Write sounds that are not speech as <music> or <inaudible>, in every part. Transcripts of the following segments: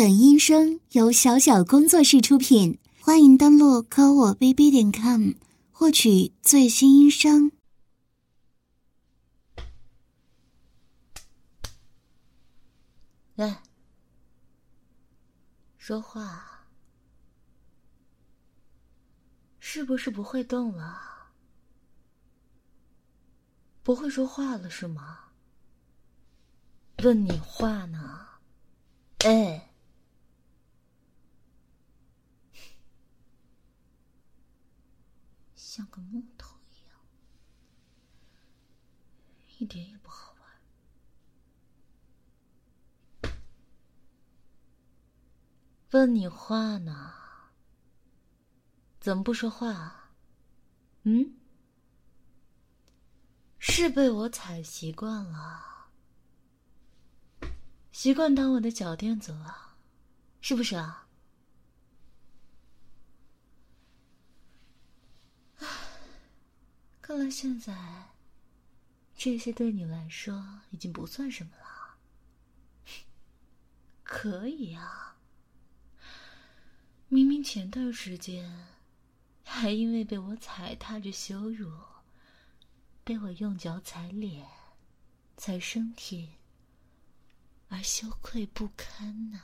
本音声由小小工作室出品，欢迎登录科我 bb 点 com 获取最新音声。来，说话，是不是不会动了？不会说话了是吗？问你话呢？哎。像个木头一样，一点也不好玩。问你话呢？怎么不说话啊？嗯？是被我踩习惯了，习惯当我的脚垫子了，是不是啊？看来现在，这些对你来说已经不算什么了。<laughs> 可以啊，明明前段时间还因为被我踩踏着羞辱，被我用脚踩脸、踩身体而羞愧不堪呢。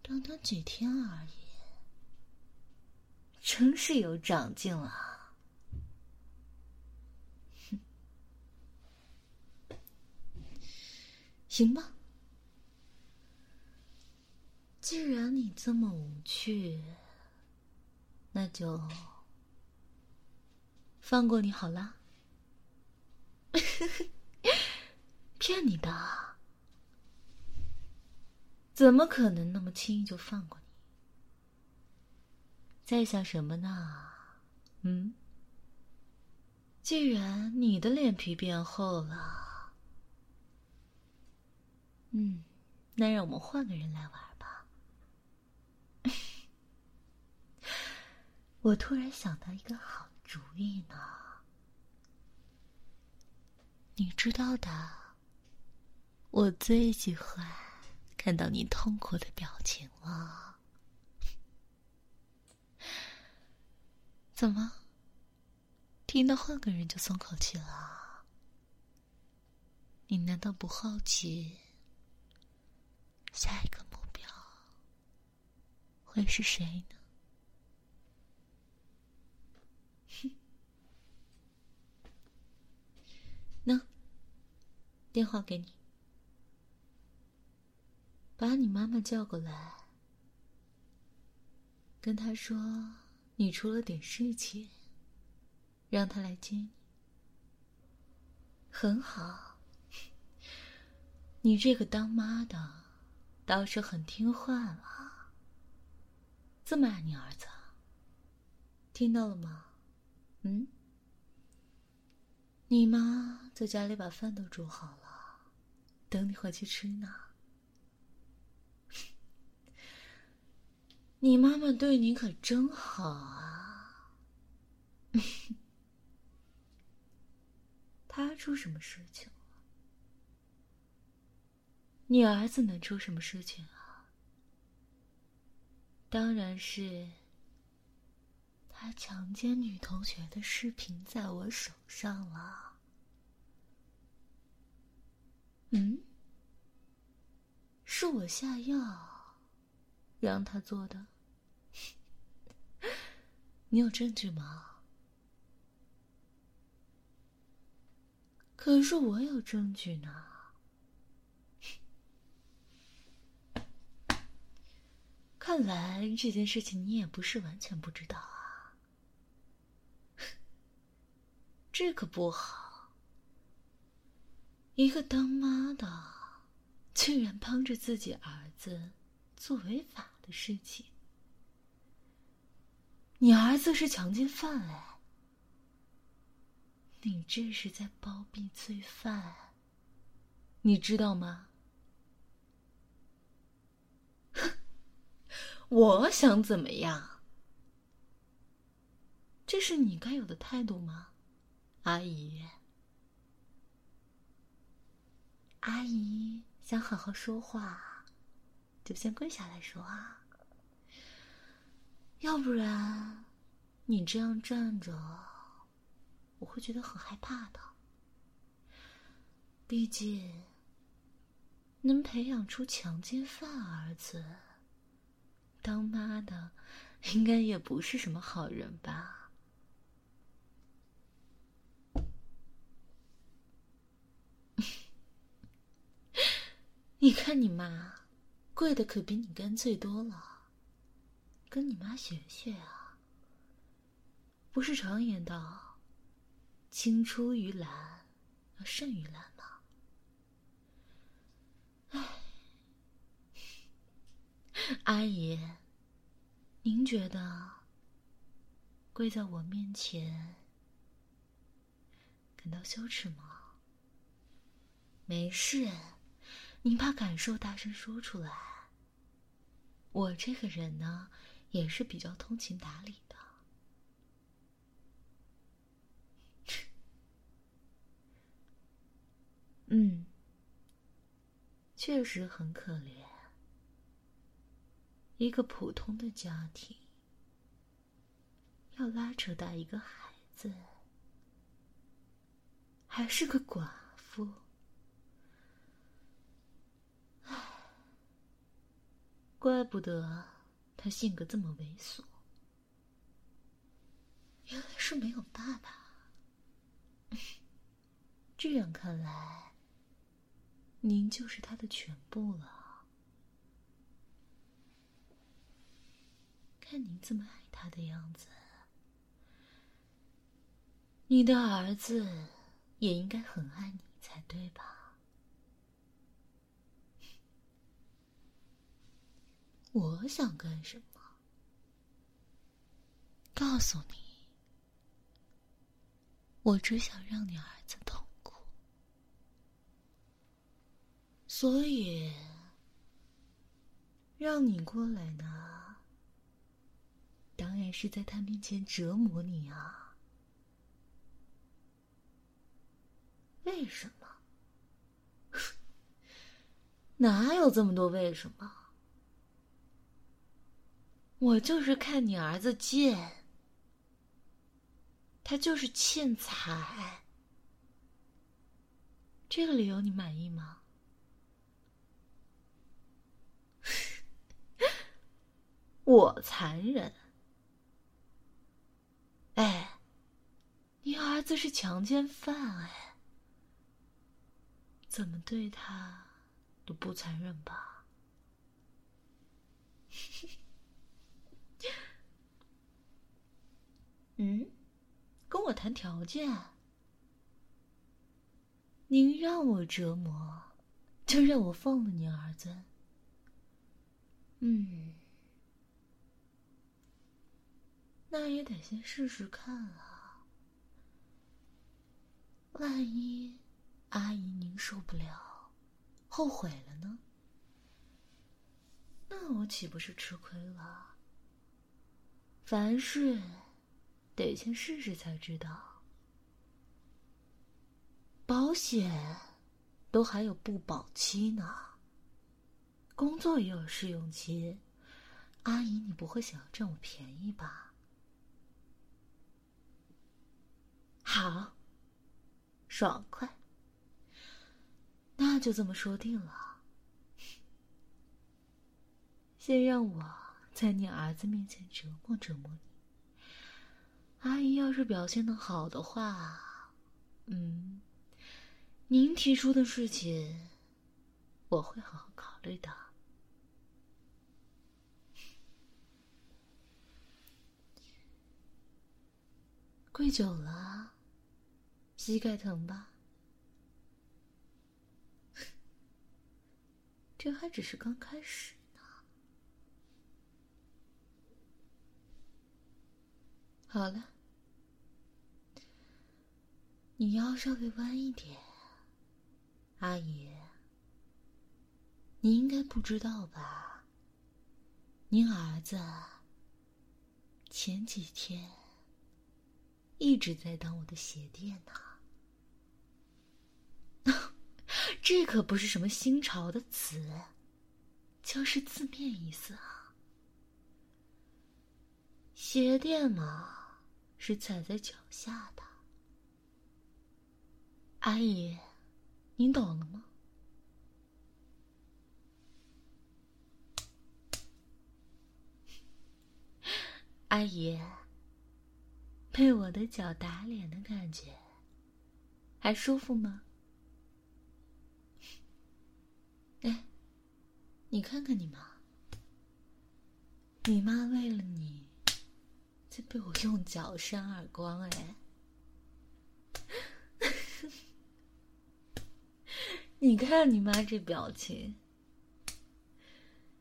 短短几天而已，真是有长进了。行吧，既然你这么无趣，那就放过你好了。<laughs> 骗你的，怎么可能那么轻易就放过你？在想什么呢？嗯？既然你的脸皮变厚了。嗯，那让我们换个人来玩吧。<laughs> 我突然想到一个好主意呢。你知道的，我最喜欢看到你痛苦的表情了。<laughs> 怎么？听到换个人就松口气了？你难道不好奇？下一个目标会是谁呢？哼，那电话给你，把你妈妈叫过来，跟她说你出了点事情，让她来接你。很好，<laughs> 你这个当妈的。倒是很听话了，这么爱你儿子，听到了吗？嗯，你妈在家里把饭都煮好了，等你回去吃呢。<laughs> 你妈妈对你可真好啊！<laughs> 她出什么事情？你儿子能出什么事情啊？当然是他强奸女同学的视频在我手上了。嗯，是我下药让他做的。<laughs> 你有证据吗？可是我有证据呢。看来这件事情你也不是完全不知道啊，这可不好。一个当妈的，居然帮着自己儿子做违法的事情。你儿子是强奸犯哎，你这是在包庇罪犯，你知道吗？我想怎么样？这是你该有的态度吗，阿姨？阿姨想好好说话，就先跪下来说啊，要不然你这样站着，我会觉得很害怕的。毕竟，能培养出强奸犯儿子，当妈的应该也不是什么好人吧？<laughs> 你看你妈。跪的可比你干脆多了，跟你妈学学啊！不是常言道，青出于蓝而胜于蓝吗？哎，阿姨，您觉得跪在我面前感到羞耻吗？没事。您把感受大声说出来。我这个人呢，也是比较通情达理的。<laughs> 嗯，确实很可怜。一个普通的家庭，要拉扯大一个孩子，还是个寡妇。怪不得他性格这么猥琐，原来是没有爸爸。<laughs> 这样看来，您就是他的全部了。看您这么爱他的样子，你的儿子也应该很爱你才对吧？我想干什么？告诉你，我只想让你儿子痛苦，所以让你过来呢，当然是在他面前折磨你啊！为什么？<laughs> 哪有这么多为什么？我就是看你儿子贱，他就是欠财，这个理由你满意吗？<laughs> 我残忍？哎，你儿子是强奸犯哎，怎么对他都不残忍吧？<laughs> 嗯，跟我谈条件？您让我折磨，就让我放了您儿子？嗯，那也得先试试看啊。万一阿姨您受不了，后悔了呢？那我岂不是吃亏了？凡事。得先试试才知道，保险都还有不保期呢，工作也有试用期，阿姨，你不会想要占我便宜吧？好，爽快，那就这么说定了。<laughs> 先让我在你儿子面前折磨折磨你。阿姨要是表现的好的话，嗯，您提出的事情，我会好好考虑的。<laughs> 跪久了，膝盖疼吧？这还只是刚开始呢。好了，你腰稍微弯一点，阿姨。你应该不知道吧？您儿子前几天一直在当我的鞋垫呢。<laughs> 这可不是什么新潮的词，就是字面意思啊。鞋垫嘛，是踩在脚下的。阿姨，您懂了吗？<laughs> 阿姨，被我的脚打脸的感觉，还舒服吗？哎，你看看你妈，你妈为了你，在被我用脚扇耳光，哎，<laughs> 你看你妈这表情，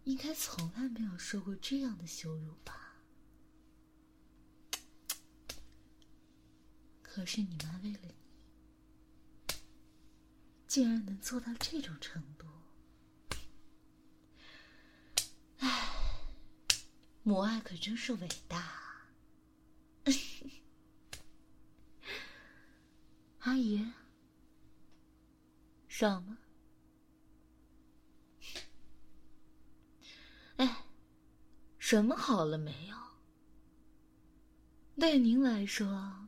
应该从来没有受过这样的羞辱吧？可是你妈为了你，竟然能做到这种程度，唉，母爱可真是伟大。<laughs> 阿姨，爽吗？哎，什么好了没有？对您来说。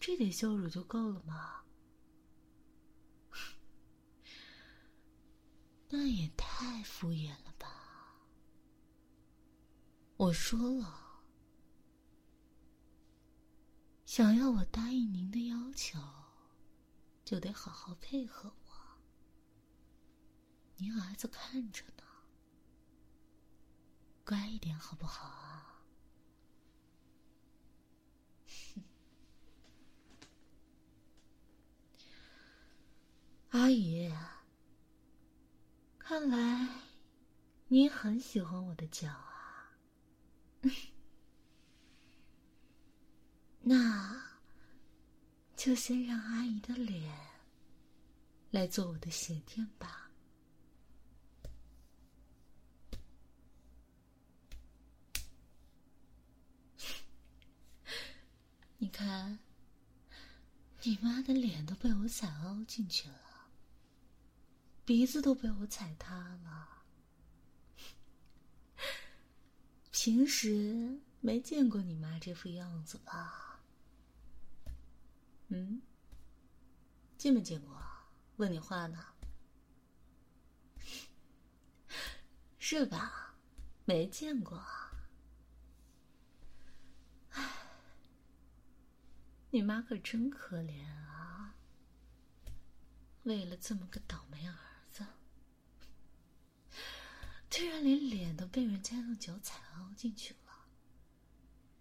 这点羞辱就够了吗？<laughs> 那也太敷衍了吧！我说了，想要我答应您的要求，就得好好配合我。您儿子看着呢，乖一点好不好啊？<laughs> 阿姨，看来您很喜欢我的脚。<laughs> 那就先让阿姨的脸来做我的鞋垫吧。<laughs> 你看，你妈的脸都被我踩凹进去了。鼻子都被我踩塌了，平时没见过你妈这副样子吧？嗯，见没见过？问你话呢？<laughs> 是吧？没见过。唉，你妈可真可怜啊！为了这么个倒霉儿。居然连脸都被人家用脚踩凹进去了，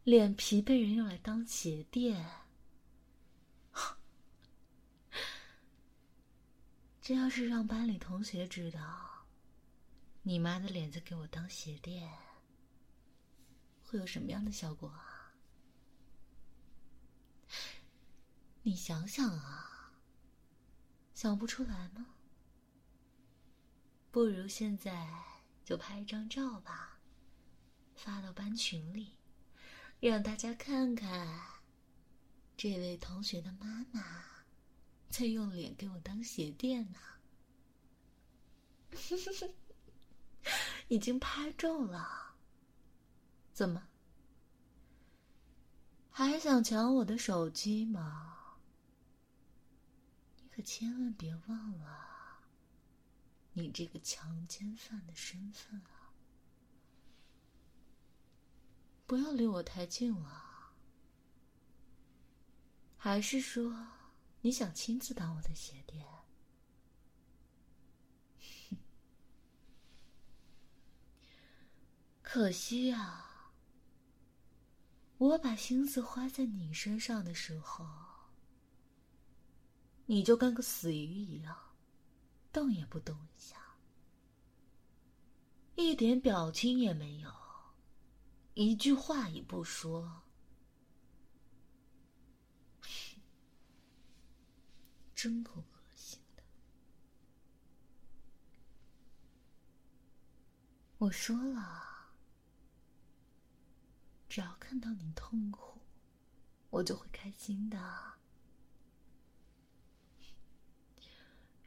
脸皮被人用来当鞋垫。这要是让班里同学知道，你妈的脸在给我当鞋垫，会有什么样的效果啊？你想想啊，想不出来吗？不如现在。就拍一张照吧，发到班群里，让大家看看这位同学的妈妈在用脸给我当鞋垫呢。<laughs> 已经拍够了，怎么还想抢我的手机吗？你可千万别忘了。你这个强奸犯的身份啊！不要离我太近了。还是说你想亲自当我的鞋垫？<laughs> 可惜啊，我把心思花在你身上的时候，你就跟个死鱼一样。动也不动一下，一点表情也没有，一句话也不说，真够恶心的。我说了，只要看到你痛苦，我就会开心的。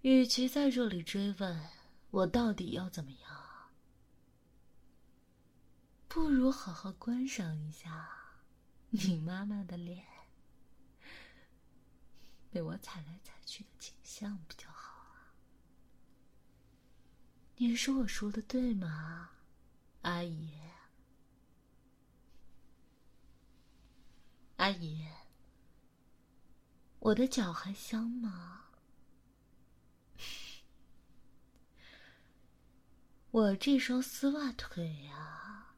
与其在这里追问我到底要怎么样，不如好好观赏一下你妈妈的脸，被我踩来踩去的景象比较好啊。你说我说的对吗，阿姨？阿姨，我的脚还香吗？我这双丝袜腿呀，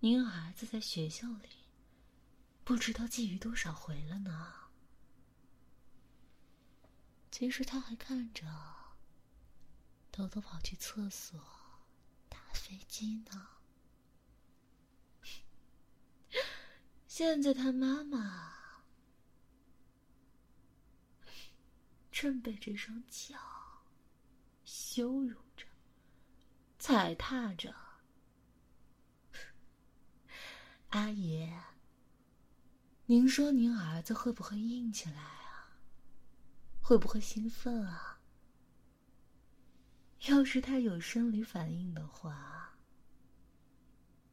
您儿子在学校里不知道觊觎多少回了呢。其实他还看着，偷偷跑去厕所打飞机呢。<laughs> 现在他妈妈 <laughs> 正被这双脚羞辱、踩踏着。阿姨，您说您儿子会不会硬起来啊？会不会兴奋啊？要是他有生理反应的话，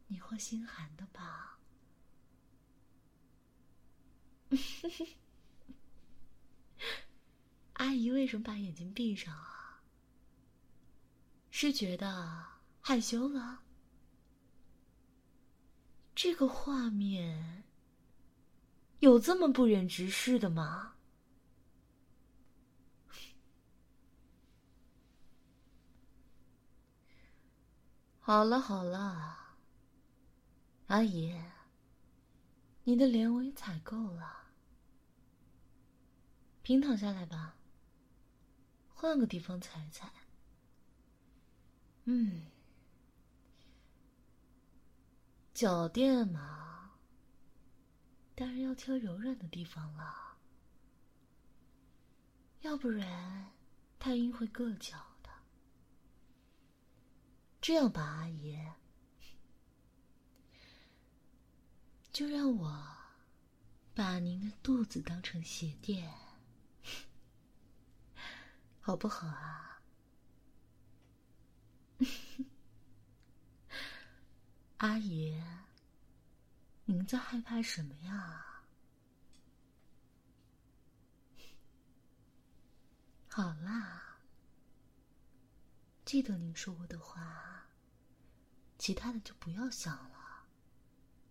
你会心寒的吧？<laughs> 阿姨为什么把眼睛闭上啊？是觉得害羞了？这个画面有这么不忍直视的吗？<laughs> 好了好了，阿姨。你的脸我也踩够了，平躺下来吧。换个地方踩踩。嗯，脚垫嘛，当然要挑柔软的地方了，要不然太硬会硌脚的。这样吧，阿姨。就让我把您的肚子当成鞋垫，好不好啊，阿姨？您在害怕什么呀？好啦，记得您说过的话，其他的就不要想了。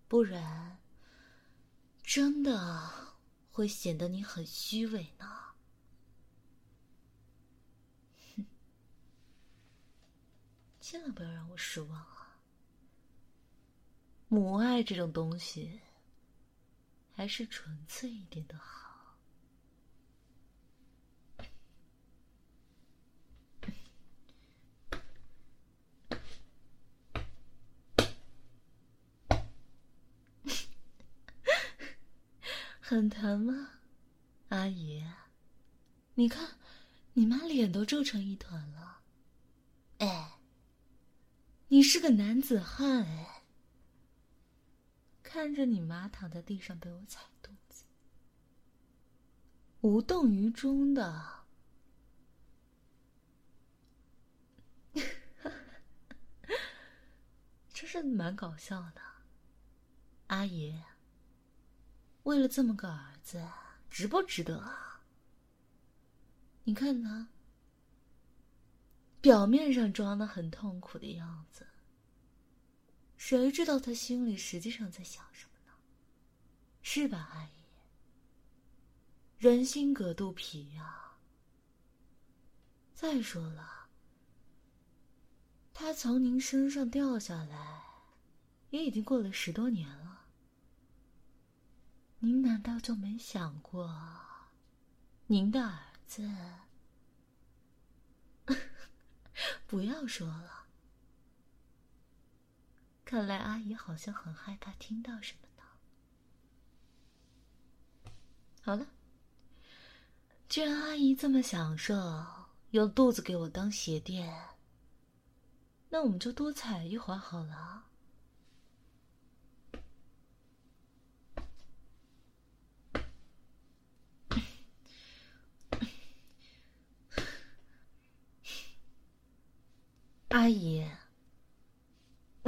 不然，真的会显得你很虚伪呢。哼，千万不要让我失望啊！母爱这种东西，还是纯粹一点的好。很疼吗，阿姨？你看，你妈脸都皱成一团了。哎，你是个男子汉哎！看着你妈躺在地上被我踩肚子，无动于衷的，<laughs> 真是蛮搞笑的，阿姨。为了这么个儿子，值不值得啊？你看他，表面上装的很痛苦的样子，谁知道他心里实际上在想什么呢？是吧，阿姨？人心隔肚皮呀。再说了，他从您身上掉下来，也已经过了十多年了。您难道就没想过，您的儿子？<laughs> 不要说了。看来阿姨好像很害怕听到什么呢。好了，既然阿姨这么享受用肚子给我当鞋垫，那我们就多踩一会儿好了。<laughs> 阿姨，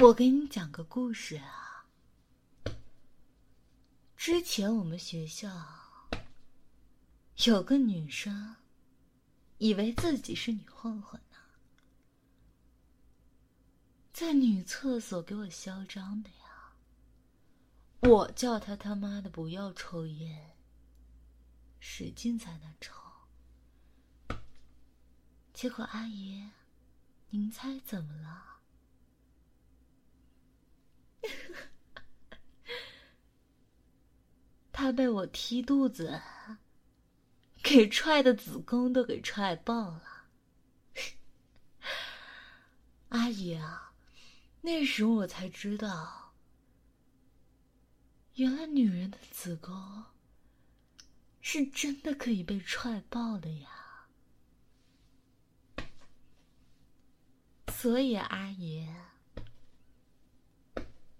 我给你讲个故事啊。之前我们学校有个女生，以为自己是女混混呢，在女厕所给我嚣张的呀。我叫她他妈的不要抽烟，使劲在那抽。结果阿姨，您猜怎么了？<laughs> 他被我踢肚子，给踹的子宫都给踹爆了。阿姨啊，那时候我才知道，原来女人的子宫是真的可以被踹爆的呀。所以阿姨。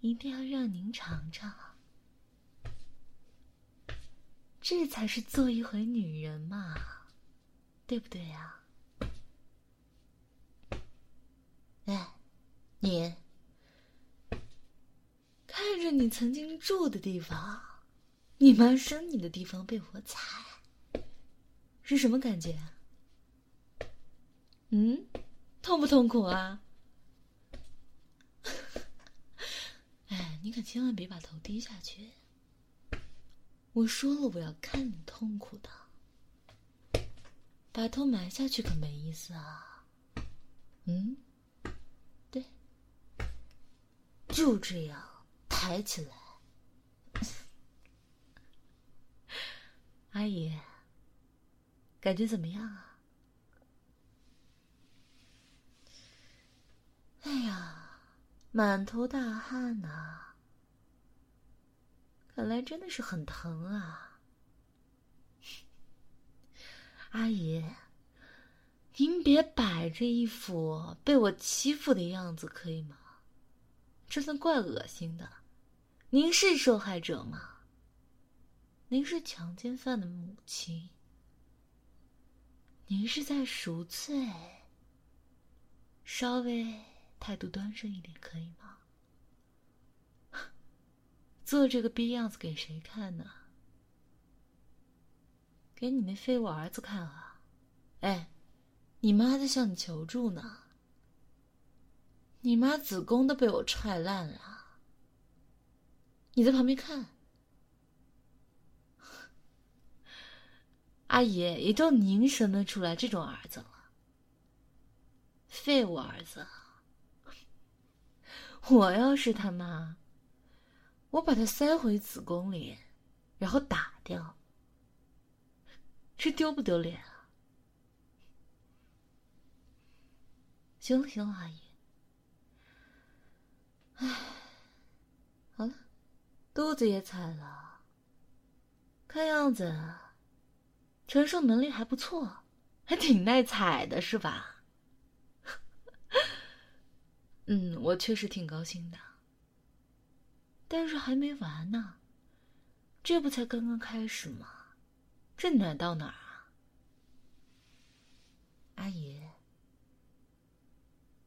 一定要让您尝尝，这才是做一回女人嘛，对不对呀？哎，你看着你曾经住的地方，你妈生你的地方被我踩，是什么感觉？嗯，痛不痛苦啊？哎你可千万别把头低下去！我说了，我要看你痛苦的。把头埋下去可没意思啊。嗯，对，就这样抬起来。<laughs> 阿姨，感觉怎么样啊？哎呀，满头大汗呐！看来真的是很疼啊，<laughs> 阿姨，您别摆着一副被我欺负的样子，可以吗？这算怪恶心的。您是受害者吗？您是强奸犯的母亲，您是在赎罪。稍微态度端正一点，可以吗？<laughs> 做这个逼样子给谁看呢？给你那废物儿子看啊！哎，你妈在向你求助呢。你妈子宫都被我踹烂了，你在旁边看。<laughs> 阿姨也就您生得出来这种儿子了，废物儿子！我要是他妈。我把他塞回子宫里，然后打掉，这丢不丢脸啊？行了行了，阿姨，唉，好了，肚子也踩了，看样子承受能力还不错，还挺耐踩的是吧？嗯，我确实挺高兴的。但是还没完呢，这不才刚刚开始吗？这暖到哪儿啊？阿姨，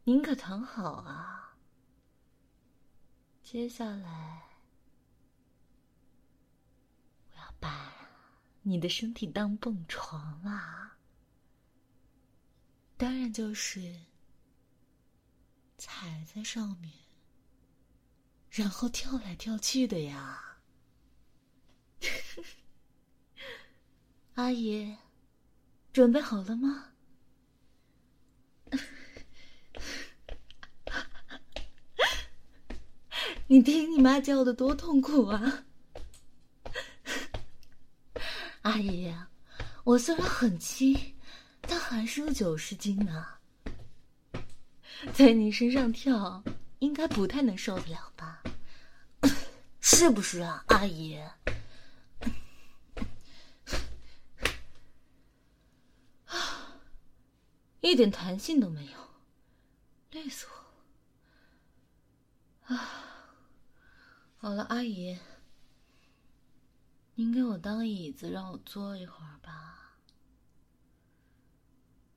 您可躺好啊。接下来，我要把你的身体当蹦床啦，当然就是踩在上面。然后跳来跳去的呀，<laughs> 阿姨，准备好了吗？<laughs> 你听你妈叫的多痛苦啊！阿姨，我虽然很轻，但还是有九十斤呢，<laughs> 在你身上跳。应该不太能受得了吧？是不是啊，阿姨？一点弹性都没有，累死我了！啊，好了，阿姨，您给我当椅子，让我坐一会儿吧。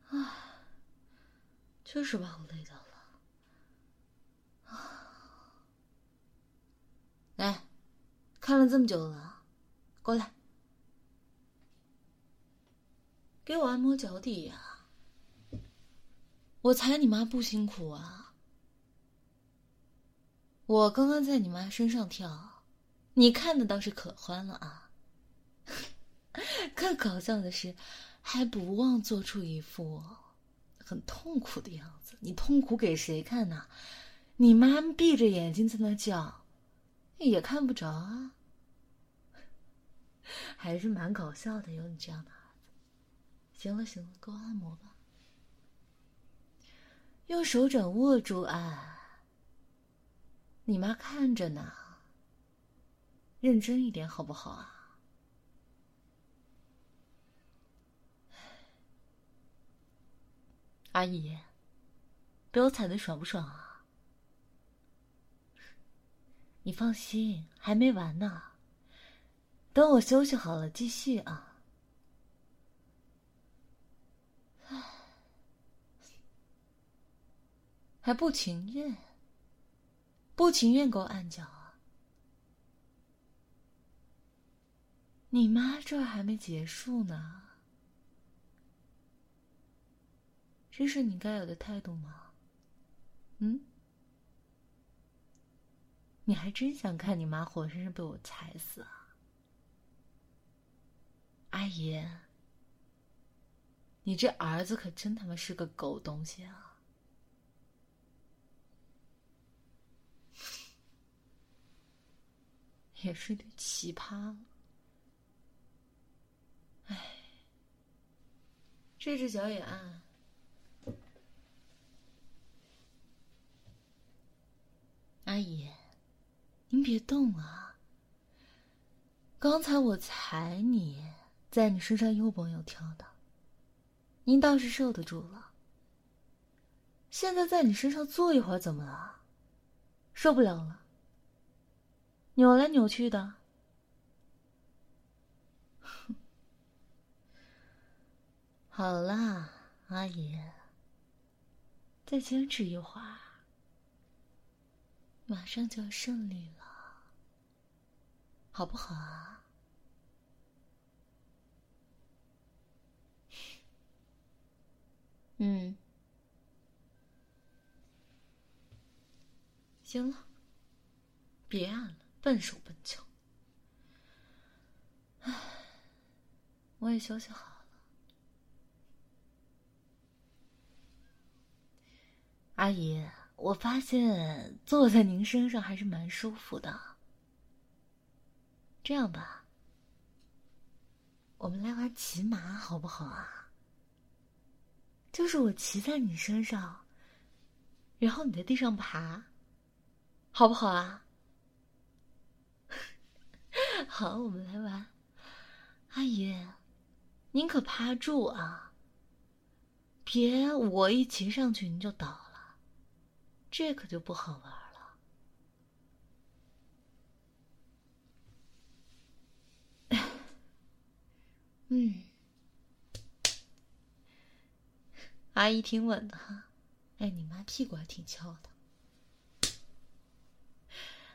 啊，确实把我累到了。啊。来看了这么久了，过来。给我按摩脚底呀。我踩你妈不辛苦啊。我刚刚在你妈身上跳，你看的倒是可欢了啊。<laughs> 更搞笑的是，还不忘做出一副。很痛苦的样子。你痛苦给谁看呢？你妈闭着眼睛在那叫，也看不着啊。<laughs> 还是蛮搞笑的，有你这样的儿子。行了行了，给我按摩吧。用手掌握住按，你妈看着呢。认真一点好不好啊？阿姨，被我踩的爽不爽啊？你放心，还没完呢。等我休息好了，继续啊。还不情愿？不情愿给我按脚啊？你妈这儿还没结束呢。这是你该有的态度吗？嗯？你还真想看你妈活生生被我踩死啊？阿姨，你这儿子可真他妈是个狗东西啊！也是对奇葩了。哎，这只脚也按。阿姨，您别动啊！刚才我踩你，在你身上又蹦又跳的，您倒是受得住了。现在在你身上坐一会儿怎么了？受不了了，扭来扭去的。<laughs> 好啦，阿姨，再坚持一会儿。马上就要胜利了，好不好啊？<laughs> 嗯，行了，别按了，笨手笨脚。唉，我也休息好了，阿姨。我发现坐在您身上还是蛮舒服的。这样吧，我们来玩骑马好不好啊？就是我骑在你身上，然后你在地上爬，好不好啊？<laughs> 好，我们来玩。阿姨，您可趴住啊！别我一骑上去您就倒。这可就不好玩了。<laughs> 嗯，阿姨挺稳的哈。哎，你妈屁股还挺翘的。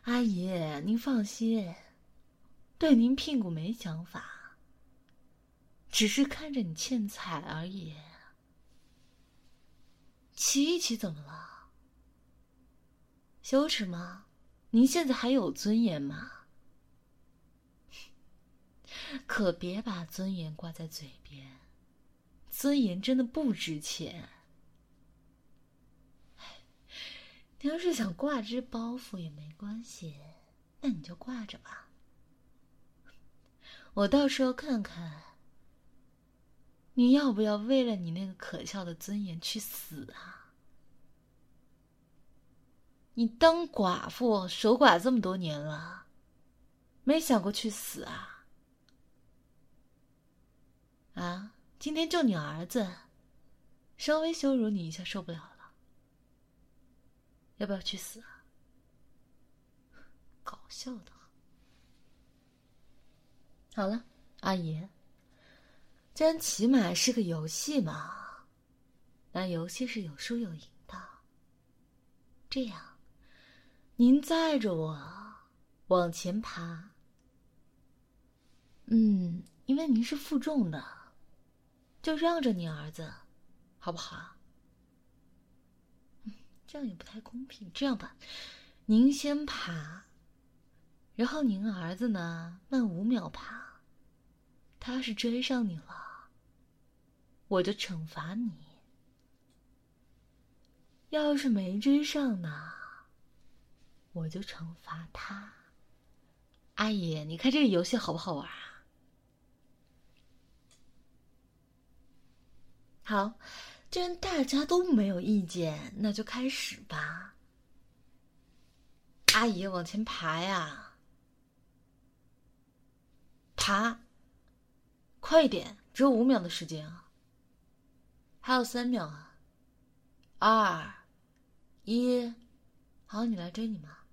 阿姨，您放心，对您屁股没想法，只是看着你欠踩而已。骑一骑怎么了？羞耻吗？您现在还有尊严吗？<laughs> 可别把尊严挂在嘴边，尊严真的不值钱。你要是想挂这包袱也没关系，那你就挂着吧。我到时候看看，你要不要为了你那个可笑的尊严去死啊？你当寡妇守寡这么多年了，没想过去死啊？啊！今天就你儿子，稍微羞辱你一下受不了了，要不要去死啊？搞笑的。好了，阿姨，既然骑马是个游戏嘛，那游戏是有输有赢的，这样。您载着我往前爬，嗯，因为您是负重的，就让着您儿子，好不好？<laughs> 这样也不太公平。这样吧，您先爬，然后您儿子呢，慢五秒爬。他要是追上你了，我就惩罚你；要是没追上呢，我就惩罚他。阿姨，你看这个游戏好不好玩啊？好，既然大家都没有意见，那就开始吧。阿姨，往前爬呀，爬。快一点，只有五秒的时间啊！还有三秒啊！二一，好，你来追你妈。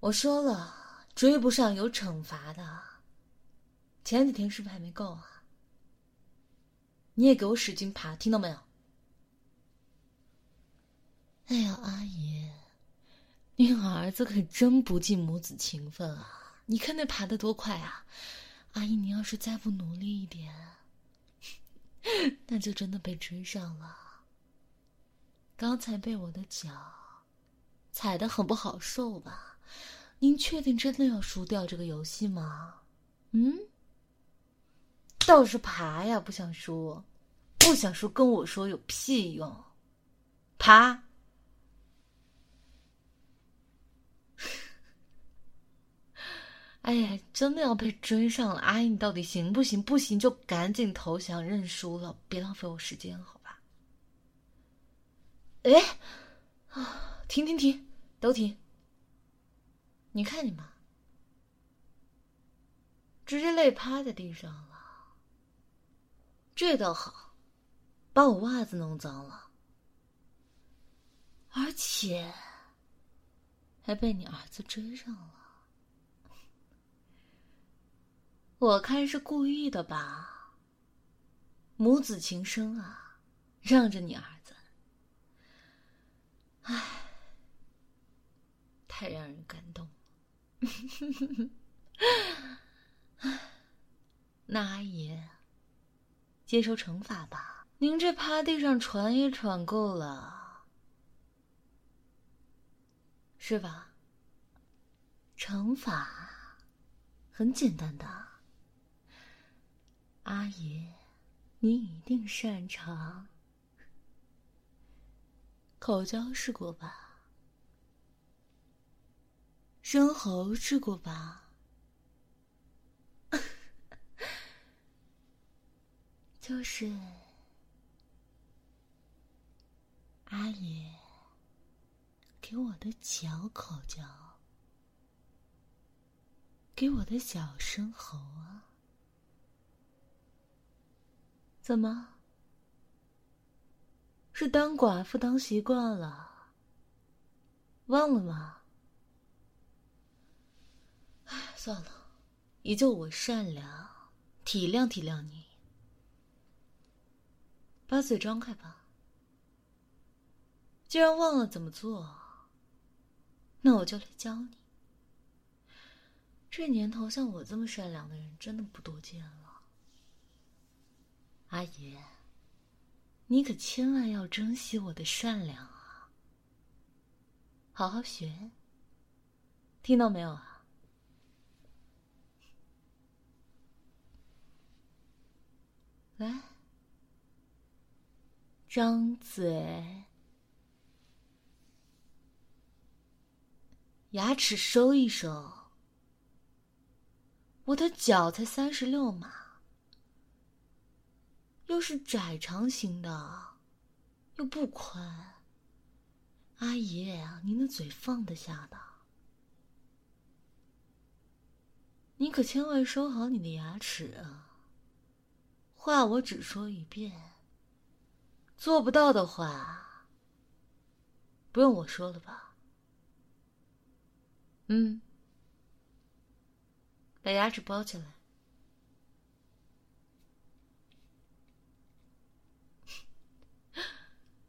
我说了，追不上有惩罚的。前几天是不是还没够啊？你也给我使劲爬，听到没有？哎呀，阿姨，您儿子可真不近母子情分啊！你看那爬的多快啊！阿姨，你要是再不努力一点，<laughs> 那就真的被追上了。刚才被我的脚踩的很不好受吧？您确定真的要输掉这个游戏吗？嗯？倒是爬呀，不想输，不想输，跟我说有屁用？爬！哎呀，真的要被追上了！阿姨，你到底行不行？不行就赶紧投降认输了，别浪费我时间，好吧？哎，啊，停停停，都停！你看你妈，直接累趴在地上了。这倒好，把我袜子弄脏了，而且还被你儿子追上了。我看是故意的吧，母子情深啊，让着你儿子。唉，太让人感动了。<laughs> 那阿姨，接受惩罚吧。您这趴地上喘也喘够了，是吧？惩罚很简单的。阿姨，你一定擅长。口交试过吧？生喉试过吧？<laughs> 就是阿姨给我的脚口叫，给我的小生猴啊。怎么？是当寡妇当习惯了，忘了吗？哎，<sighs> 算了，也就我善良，体谅体谅你。把嘴张开吧。既然忘了怎么做，那我就来教你。这年头像我这么善良的人，真的不多见了。阿姨，你可千万要珍惜我的善良啊！好好学，听到没有啊？来，张嘴，牙齿收一收。我的脚才三十六码。又是窄长型的，又不宽。阿姨，您的嘴放得下的，你可千万收好你的牙齿啊！话我只说一遍，做不到的话，不用我说了吧？嗯，把牙齿包起来。<laughs>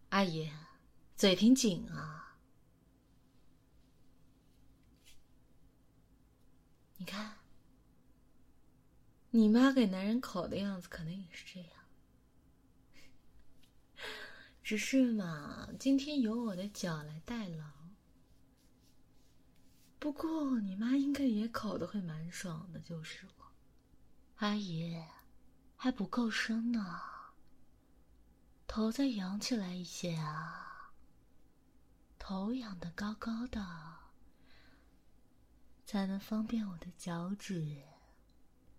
阿姨，嘴挺紧啊！你看，你妈给男人口的样子，可能也是这样。只是嘛，今天由我的脚来代劳。不过你妈应该也口的会蛮爽的，就是了。阿姨，还不够深呢，头再扬起来一些啊，头仰的高高的，才能方便我的脚趾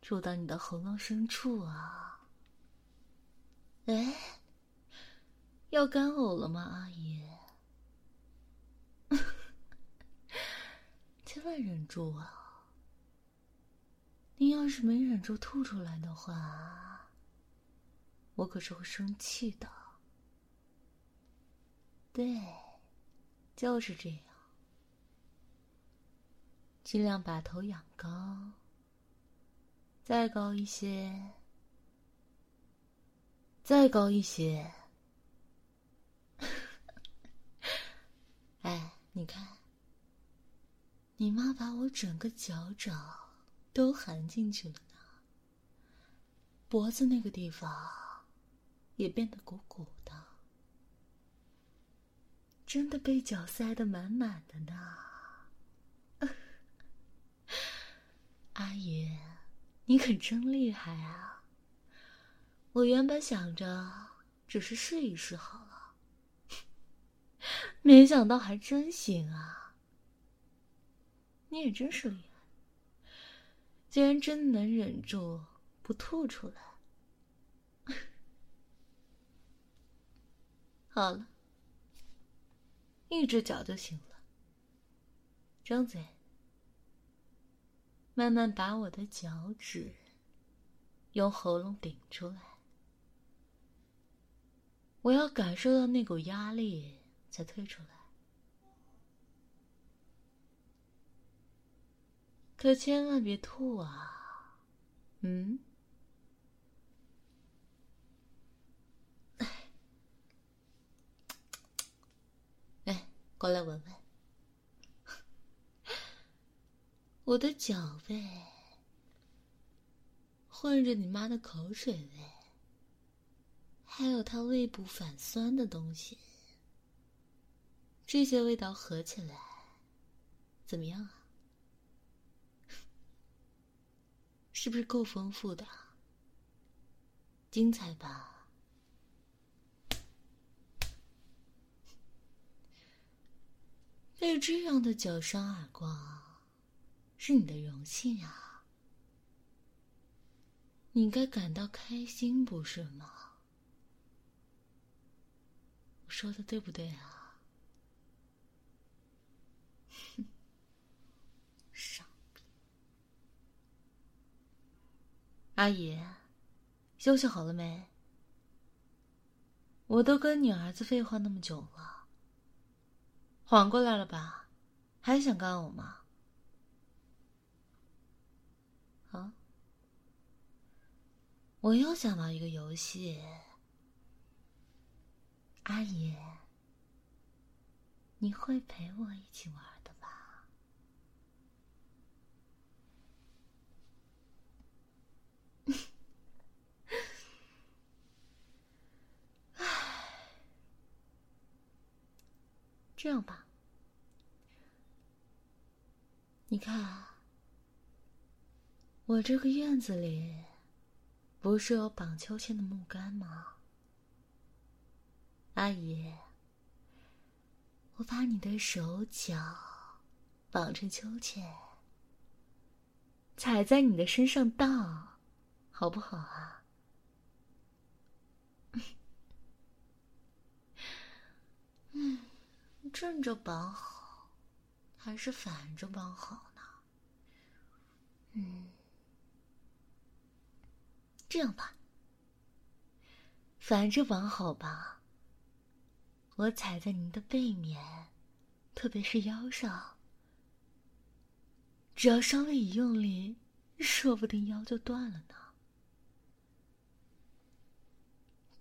住到你的喉咙深处啊。哎，要干呕了吗，阿姨？<laughs> 千万忍住啊！你要是没忍住吐出来的话，我可是会生气的。对，就是这样。尽量把头仰高，再高一些，再高一些。哎，你看，你妈把我整个脚掌。都含进去了呢，脖子那个地方也变得鼓鼓的，真的被脚塞得满满的呢。<laughs> 阿姨，你可真厉害啊！我原本想着只是试一试好了，没想到还真行啊！你也真是厉害。竟然真能忍住不吐出来！<laughs> 好了，一只脚就行了。张嘴，慢慢把我的脚趾用喉咙顶出来。我要感受到那股压力才退出来。可千万别吐啊！嗯，<laughs> 哎，过来闻闻，我的脚味混着你妈的口水味，还有她胃部反酸的东西，这些味道合起来怎么样啊？<laughs> 是不是够丰富的？精彩吧？被这样的脚伤耳光，是你的荣幸啊！你应该感到开心，不是吗？我说的对不对啊？哼，<laughs> 傻逼。阿姨，休息好了没？我都跟你儿子废话那么久了，缓过来了吧？还想干我吗？啊！我又想到一个游戏，阿姨，你会陪我一起玩的吧？<laughs> 这样吧，你看，我这个院子里不是有绑秋千的木杆吗？阿姨，我把你的手脚绑成秋千，踩在你的身上荡，好不好啊？<laughs> 嗯。正着绑好，还是反着绑好呢？嗯，这样吧，反着绑好吧。我踩在您的背面，特别是腰上，只要稍微一用力，说不定腰就断了呢。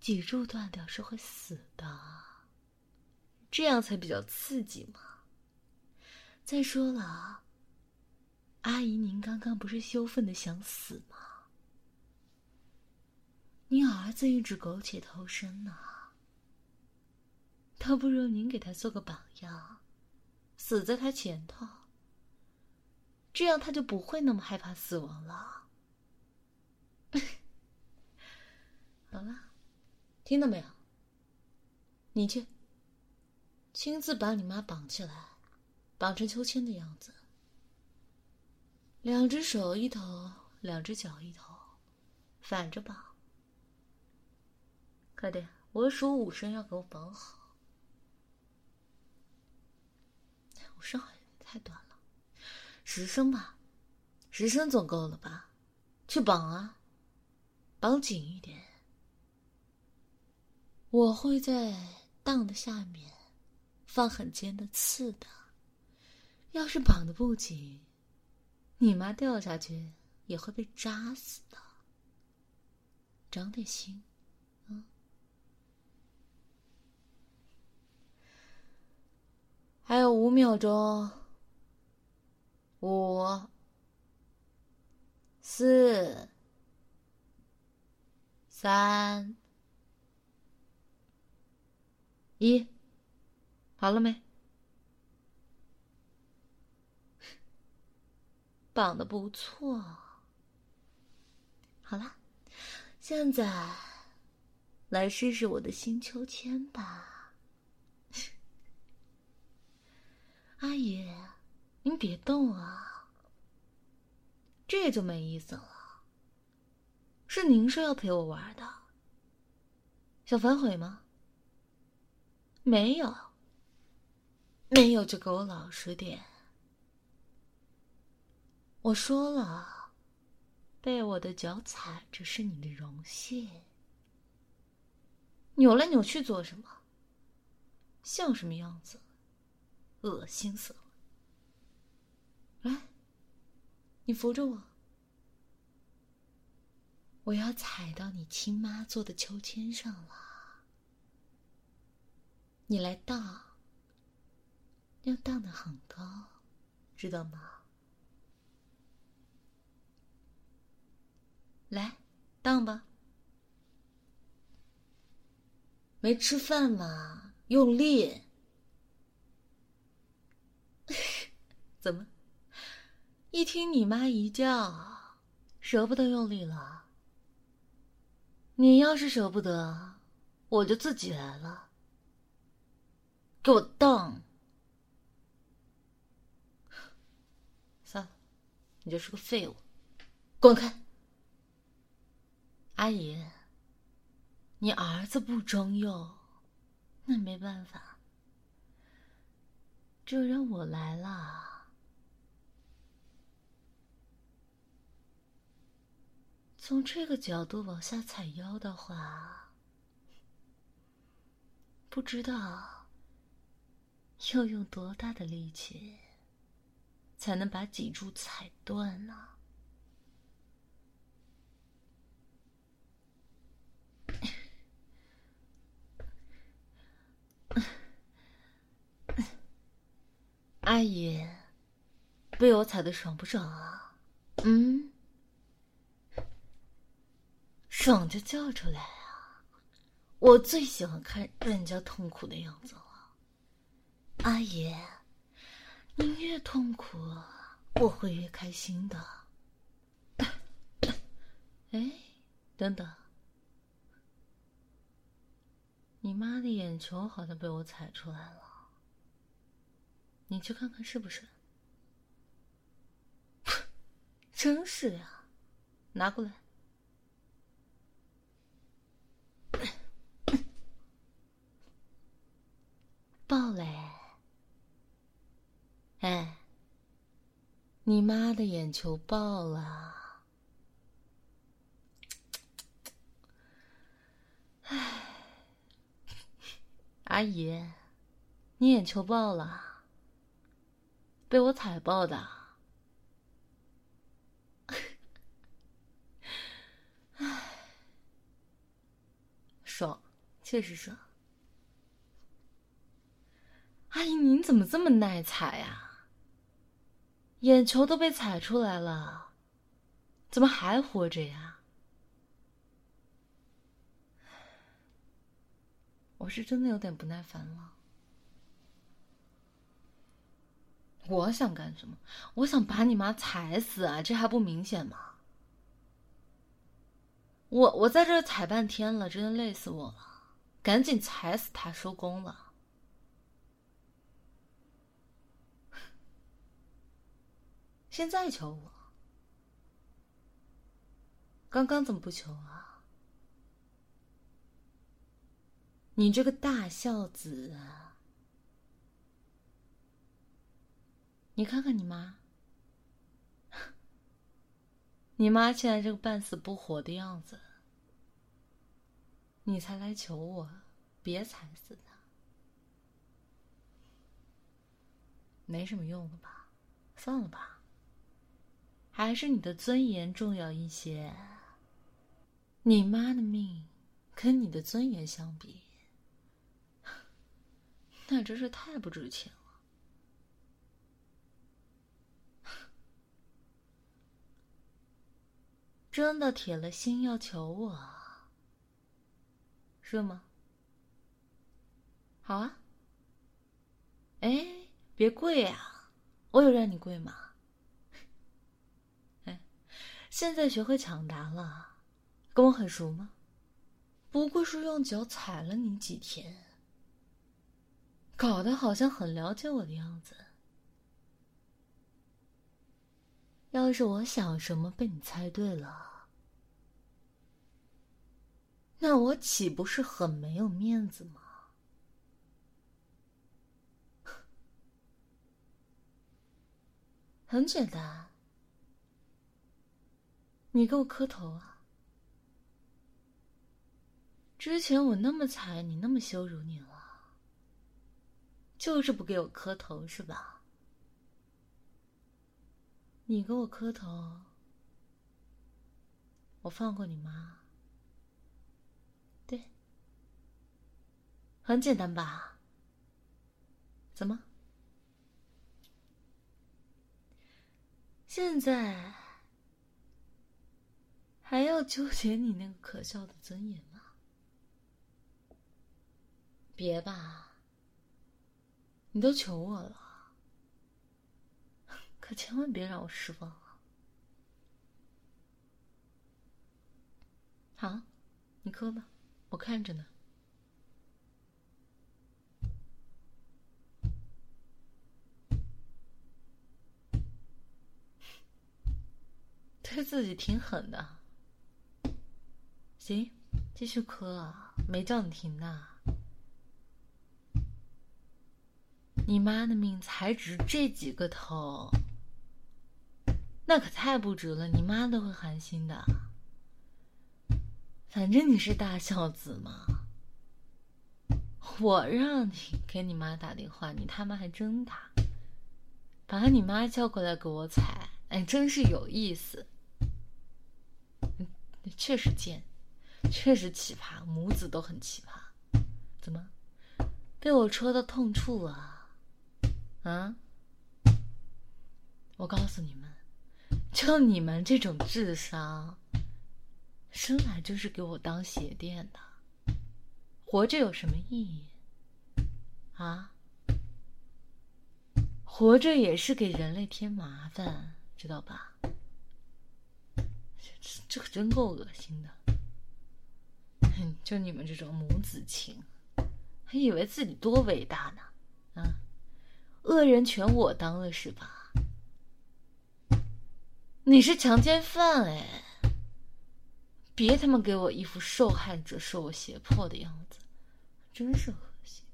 脊柱断掉是会死的。这样才比较刺激嘛。再说了，阿姨，您刚刚不是羞愤的想死吗？您儿子一直苟且偷生呢，倒不如您给他做个榜样，死在他前头，这样他就不会那么害怕死亡了。<laughs> 好了，听到没有？你去，亲自把你妈绑起来，绑成秋千的样子，两只手一头，两只脚一头，反着绑。快点，我数五声，要给我绑好。五声好像太短了，十声吧，十声总够了吧？去绑啊，绑紧一点。我会在荡的下面放很尖的刺的。要是绑的不紧，你妈掉下去也会被扎死的。长点心。还有五秒钟，五、四、三、一，好了没？绑的不错。好了，现在来试试我的新秋千吧。阿姨，您别动啊，这就没意思了。是您说要陪我玩的，想反悔吗？没有，没有就给我老实点。我说了，被我的脚踩着是你的荣幸。扭来扭去做什么？像什么样子？恶心死了！来，你扶着我，我要踩到你亲妈坐的秋千上了。你来荡，要荡的很高，知道吗？来，荡吧。没吃饭吗？用力。<laughs> 怎么？一听你妈一叫，舍不得用力了？你要是舍不得，我就自己来了。给我荡！算了，你就是个废物，滚开！阿姨，你儿子不中用，那没办法，就让我来了。从这个角度往下踩腰的话，不知道要用多大的力气才能把脊柱踩断呢？阿姨，被我踩的爽不爽啊？嗯。爽就叫出来啊！我最喜欢看人家痛苦的样子了。阿姨，你越痛苦，我会越开心的。<coughs> 哎，等等，你妈的眼球好像被我踩出来了，你去看看是不是？<laughs> 真是呀，拿过来。<coughs> 爆嘞！哎，你妈的眼球爆了！哎，阿姨，你眼球爆了，被我踩爆的。<laughs> 哎，爽，确实爽。阿姨，您怎么这么耐踩呀？眼球都被踩出来了，怎么还活着呀？我是真的有点不耐烦了。我想干什么？我想把你妈踩死啊！这还不明显吗？我我在这踩半天了，真的累死我了。赶紧踩死他，收工了。现在求我？刚刚怎么不求啊？你这个大孝子啊！你看看你妈，<laughs> 你妈现在这个半死不活的样子，你才来求我，别踩死她，没什么用了吧？算了吧，还是你的尊严重要一些。你妈的命，跟你的尊严相比，<laughs> 那真是太不值钱了。真的铁了心要求我，是吗？好啊。哎，别跪啊！我有让你跪吗？哎，现在学会抢答了。跟我很熟吗？不过是用脚踩了你几天，搞得好像很了解我的样子。要是我想什么被你猜对了，那我岂不是很没有面子吗？<laughs> 很简单，你给我磕头啊！之前我那么踩你，那么羞辱你了，就是不给我磕头是吧？你给我磕头，我放过你妈。对，很简单吧？怎么？现在还要纠结你那个可笑的尊严吗？别吧，你都求我了，可千万别让我失望啊！好，你磕吧，我看着呢。<laughs> 对自己挺狠的，行，继续磕啊，没叫你停的。你妈的命才值这几个头，那可太不值了，你妈都会寒心的。反正你是大孝子嘛，我让你给你妈打电话，你他妈还真打，把你妈叫过来给我踩，哎，真是有意思。确实贱，确实奇葩，母子都很奇葩。怎么，被我戳到痛处了？啊！我告诉你们，就你们这种智商，生来就是给我当鞋垫的，活着有什么意义？啊！活着也是给人类添麻烦，知道吧？这这可真够恶心的！哼就你们这种母子情，还以为自己多伟大呢？啊！恶人全我当了是吧？你是强奸犯哎！别他妈给我一副受害者受我胁迫的样子，真是恶心！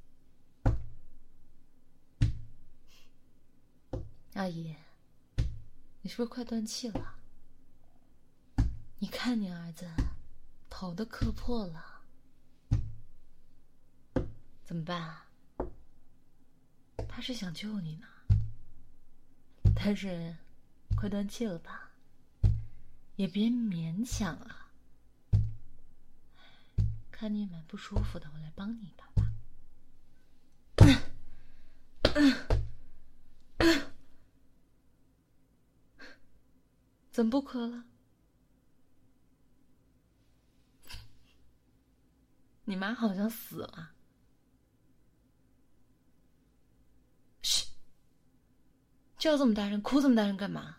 阿姨，你是不是快断气了？你看你儿子头都磕破了，怎么办啊？他是想救你呢，但是快断气了吧？也别勉强了看你也蛮不舒服的我来帮你一把吧。怎么不咳了？你妈好像死了。嘘。叫这么大声哭这么大声干嘛？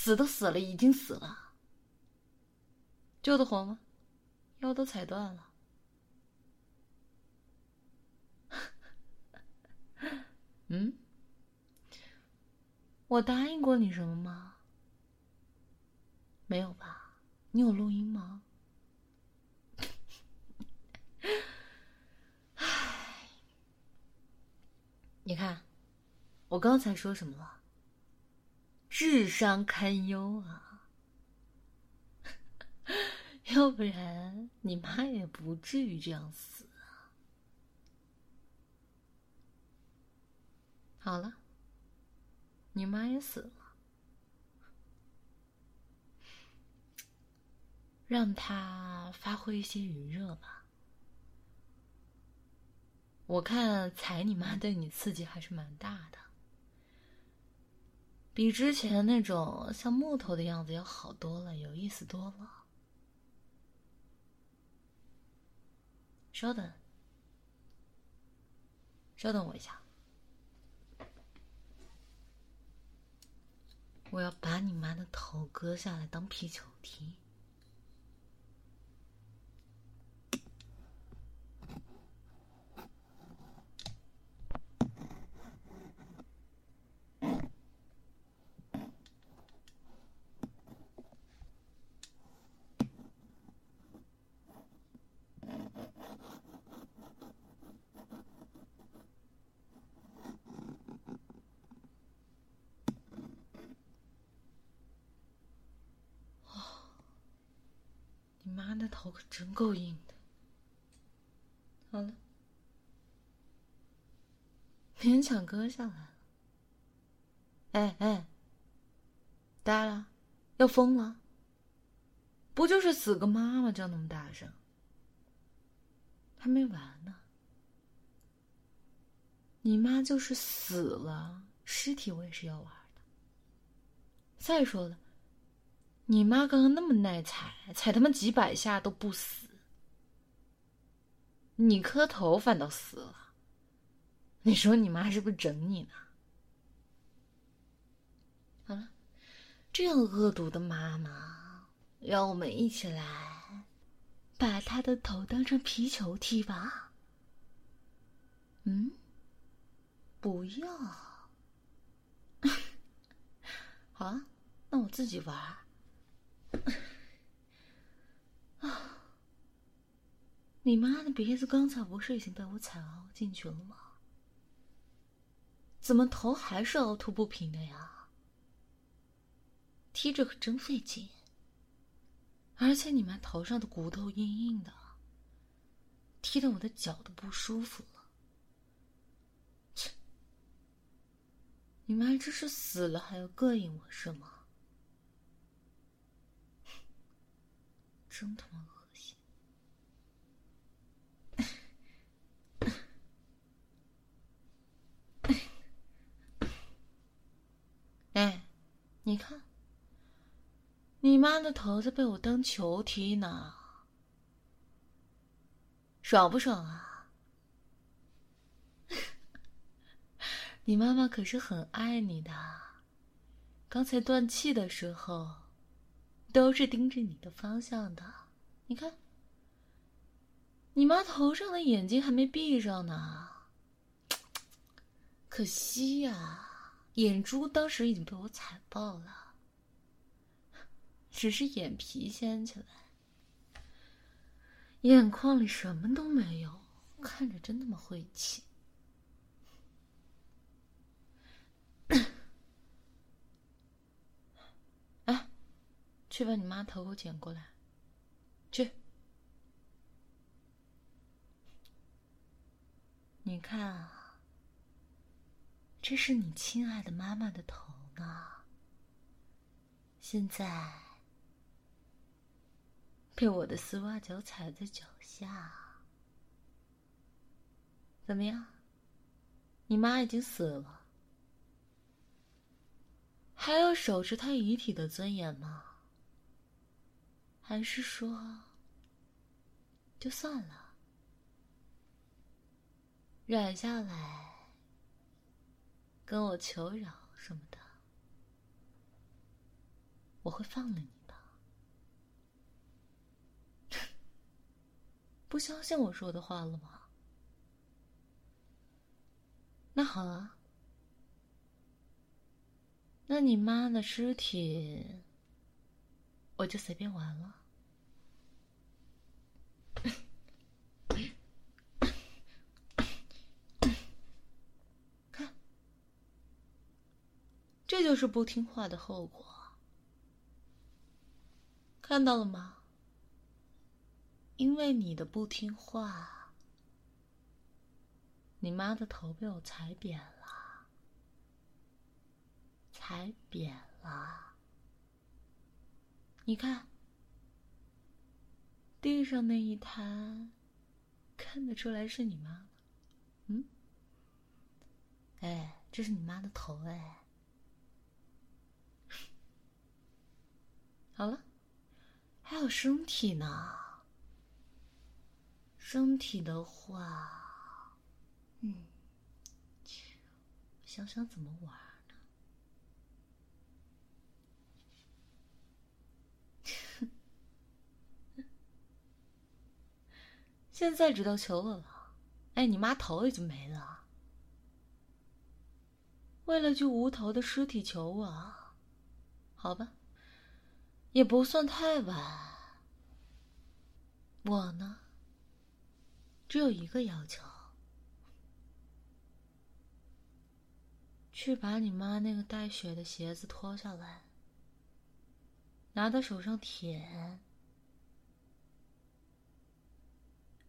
死都死了，已经死了，救得活吗？腰都踩断了。<laughs> 嗯？我答应过你什么吗？没有吧？你有录音吗？<laughs> 唉，你看，我刚才说什么了？智商堪忧啊！<laughs> 要不然你妈也不至于这样死啊！好了，你妈也死了，让她发挥一些余热吧。我看踩你妈对你刺激还是蛮大的。比之前那种像木头的样子要好多了，有意思多了。稍等，稍等我一下，我要把你妈的头割下来当皮球踢。妈的头可真够硬的。好了，勉强割下来了。哎哎，呆了，要疯了？不就是死个妈妈叫那么大声？还没完呢。你妈就是死了，尸体我也是要玩的。再说了。你妈刚刚那么耐踩，踩他妈几百下都不死，你磕头反倒死了。你说你妈是不是整你呢？好了，这样恶毒的妈妈，让我们一起来把她的头当成皮球踢吧。嗯，不要。<laughs> 好啊，那我自己玩。啊！<laughs> 你妈的鼻子刚才不是已经被我踩凹进去了吗？怎么头还是凹凸不平的呀？踢着可真费劲，而且你妈头上的骨头硬硬的，踢得我的脚都不舒服了。切！你妈这是死了还要膈应我是吗？真他妈恶心！<laughs> 哎，你看，你妈的头在被我当球踢呢，爽不爽啊？<laughs> 你妈妈可是很爱你的，刚才断气的时候。都是盯着你的方向的，你看，你妈头上的眼睛还没闭上呢，可惜呀，眼珠当时已经被我踩爆了，只是眼皮掀起来，眼眶里什么都没有，看着真他妈晦气。去把你妈头给我剪过来，去。你看啊，这是你亲爱的妈妈的头呢。现在被我的丝袜脚踩在脚下，怎么样？你妈已经死了，还要守着她遗体的尊严吗？还是说，就算了，染下来跟我求饶什么的，我会放了你的。<laughs> 不相信我说的话了吗？那好啊，那你妈的尸体，我就随便玩了。看，这就是不听话的后果。看到了吗？因为你的不听话，你妈的头被我踩扁了，踩扁了。你看，地上那一滩，看得出来是你妈吗？嗯？哎，这是你妈的头哎。好了，还有身体呢。身体的话，嗯，想想怎么玩呢？<laughs> 现在知道求我了？哎，你妈头已经没了，为了具无头的尸体求我，好吧，也不算太晚。我呢？只有一个要求，去把你妈那个带血的鞋子脱下来，拿到手上舔。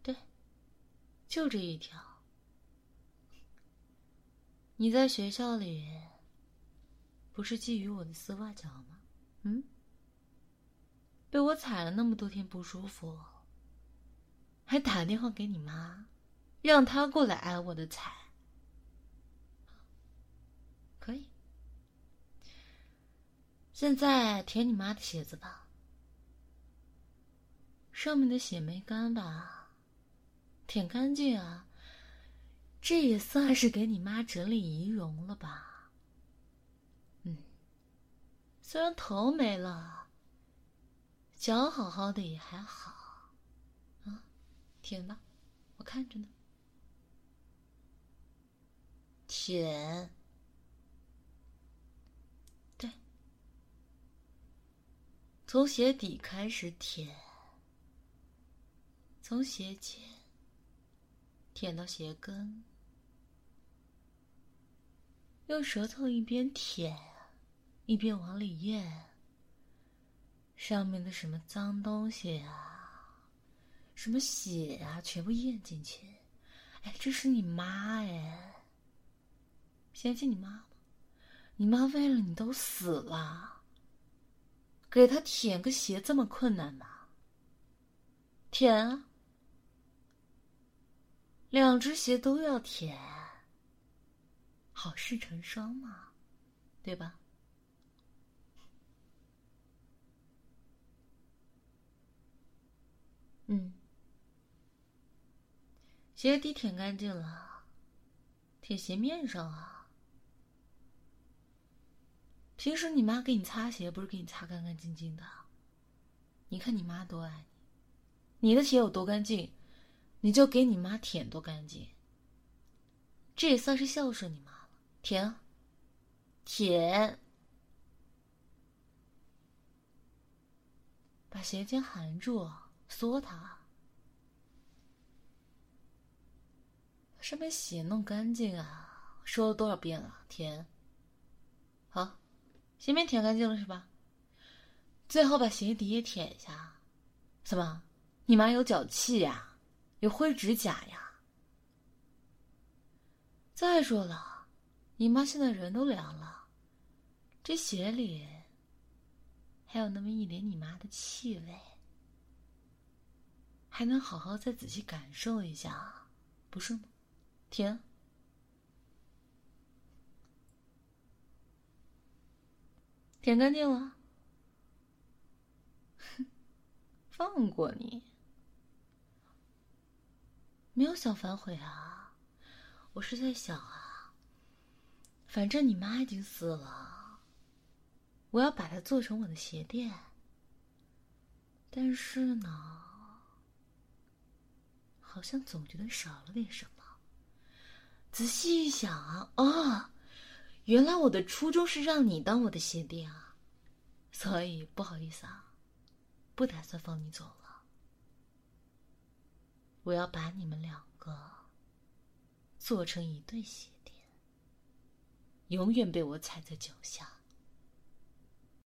对，就这一条。你在学校里不是觊觎我的丝袜脚吗？嗯，被我踩了那么多天不舒服。还打电话给你妈，让她过来挨我的踩。可以。现在舔你妈的鞋子吧，上面的血没干吧？舔干净啊，这也算是给你妈整理仪容了吧？嗯，虽然头没了，脚好好的也还好。啊舔吧，我看着呢。舔，对，从鞋底开始舔，从鞋尖舔到鞋跟，用舌头一边舔一边往里咽，上面的什么脏东西啊！什么血啊，全部咽进去！哎，这是你妈哎，嫌弃你妈吗？你妈为了你都死了，给她舔个鞋这么困难吗？舔啊，两只鞋都要舔，好事成双嘛，对吧？嗯。鞋底舔干净了，舔鞋面上啊。平时你妈给你擦鞋，不是给你擦干干净净的？你看你妈多爱你，你的鞋有多干净，你就给你妈舔多干净。这也算是孝顺你妈了。舔，舔，把鞋尖含住，缩它。上面血弄干净啊！说了多少遍了，舔。好，鞋面舔干净了是吧？最后把鞋底也舔一下。怎么？你妈有脚气呀？有灰指甲呀？再说了，你妈现在人都凉了，这鞋里还有那么一点你妈的气味，还能好好再仔细感受一下，不是吗？舔，舔干净了，哼 <laughs> 放过你，没有想反悔啊！我是在想啊，反正你妈已经死了，我要把它做成我的鞋垫。但是呢，好像总觉得少了点什么。仔细一想啊，哦，原来我的初衷是让你当我的鞋垫啊，所以不好意思啊，不打算放你走了。我要把你们两个做成一对鞋垫。永远被我踩在脚下。